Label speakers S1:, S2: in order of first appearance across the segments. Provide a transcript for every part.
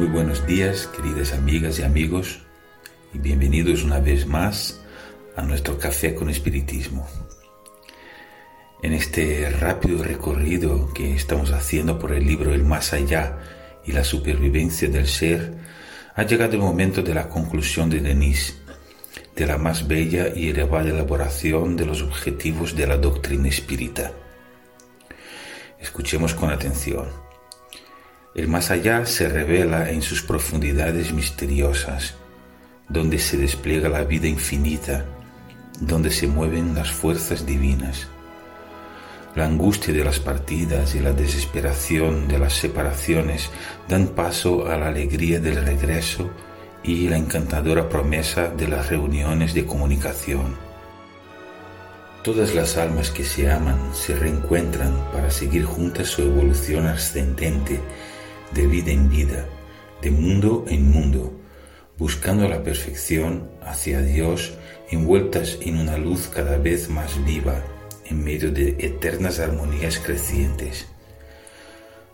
S1: buenos días, queridas amigas y amigos, y bienvenidos una vez más a nuestro café con espiritismo. En este rápido recorrido que estamos haciendo por el libro El más allá y la supervivencia del ser, ha llegado el momento de la conclusión de Denis, de la más bella y elevada elaboración de los objetivos de la doctrina espírita. Escuchemos con atención. El más allá se revela en sus profundidades misteriosas, donde se despliega la vida infinita, donde se mueven las fuerzas divinas. La angustia de las partidas y la desesperación de las separaciones dan paso a la alegría del regreso y la encantadora promesa de las reuniones de comunicación. Todas las almas que se aman se reencuentran para seguir juntas su evolución ascendente de vida en vida, de mundo en mundo, buscando la perfección hacia Dios, envueltas en una luz cada vez más viva, en medio de eternas armonías crecientes.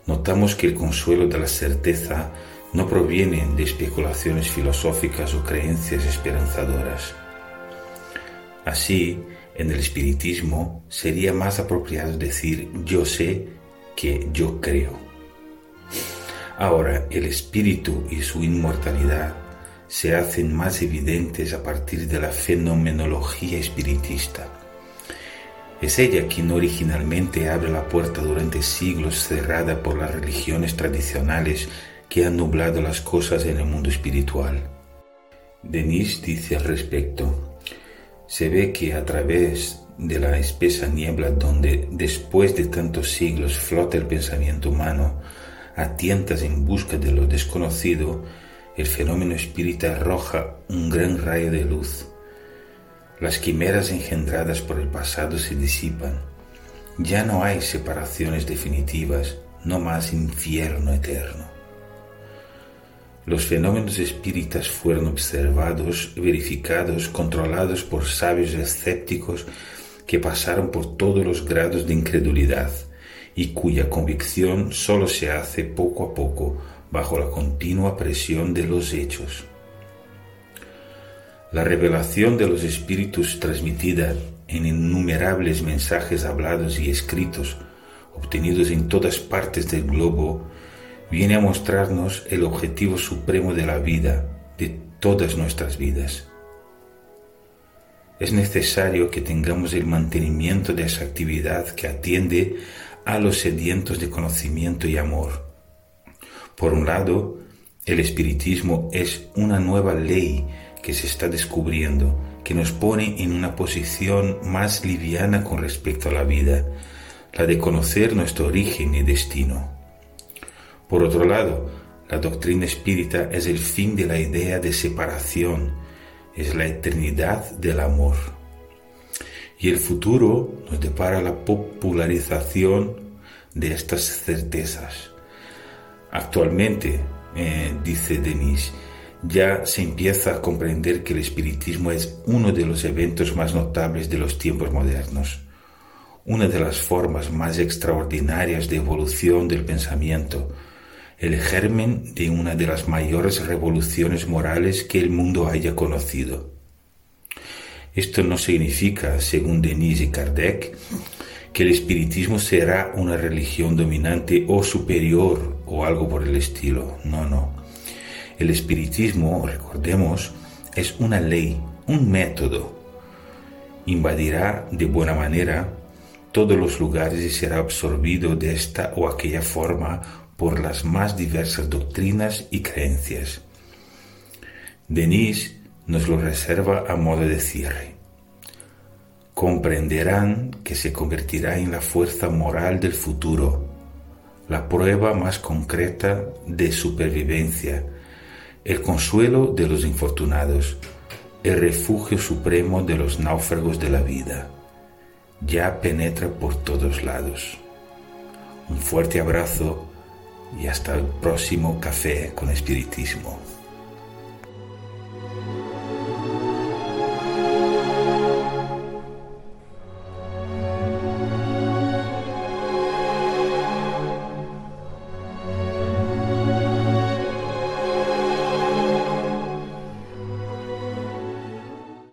S1: Notamos que el consuelo de la certeza no proviene de especulaciones filosóficas o creencias esperanzadoras. Así, en el espiritismo sería más apropiado decir yo sé que yo creo. Ahora, el espíritu y su inmortalidad se hacen más evidentes a partir de la fenomenología espiritista. Es ella quien originalmente abre la puerta durante siglos cerrada por las religiones tradicionales que han nublado las cosas en el mundo espiritual. Denis dice al respecto, se ve que a través de la espesa niebla donde después de tantos siglos flota el pensamiento humano, a tientas en busca de lo desconocido, el fenómeno espírita arroja un gran rayo de luz. Las quimeras engendradas por el pasado se disipan. Ya no hay separaciones definitivas, no más infierno eterno. Los fenómenos espíritas fueron observados, verificados, controlados por sabios escépticos que pasaron por todos los grados de incredulidad y cuya convicción solo se hace poco a poco bajo la continua presión de los hechos. La revelación de los espíritus transmitida en innumerables mensajes hablados y escritos, obtenidos en todas partes del globo, viene a mostrarnos el objetivo supremo de la vida, de todas nuestras vidas. Es necesario que tengamos el mantenimiento de esa actividad que atiende a los sedientos de conocimiento y amor. Por un lado, el espiritismo es una nueva ley que se está descubriendo, que nos pone en una posición más liviana con respecto a la vida, la de conocer nuestro origen y destino. Por otro lado, la doctrina espírita es el fin de la idea de separación, es la eternidad del amor y el futuro nos depara la popularización de estas certezas. Actualmente, eh, dice Denis, ya se empieza a comprender que el espiritismo es uno de los eventos más notables de los tiempos modernos, una de las formas más extraordinarias de evolución del pensamiento, el germen de una de las mayores revoluciones morales que el mundo haya conocido. Esto no significa, según Denis y Kardec, que el espiritismo será una religión dominante o superior o algo por el estilo. No, no. El espiritismo, recordemos, es una ley, un método. Invadirá de buena manera todos los lugares y será absorbido de esta o aquella forma por las más diversas doctrinas y creencias. Denis nos lo reserva a modo de cierre. Comprenderán que se convertirá en la fuerza moral del futuro, la prueba más concreta de supervivencia, el consuelo de los infortunados, el refugio supremo de los náufragos de la vida. Ya penetra por todos lados. Un fuerte abrazo y hasta el próximo café con espiritismo.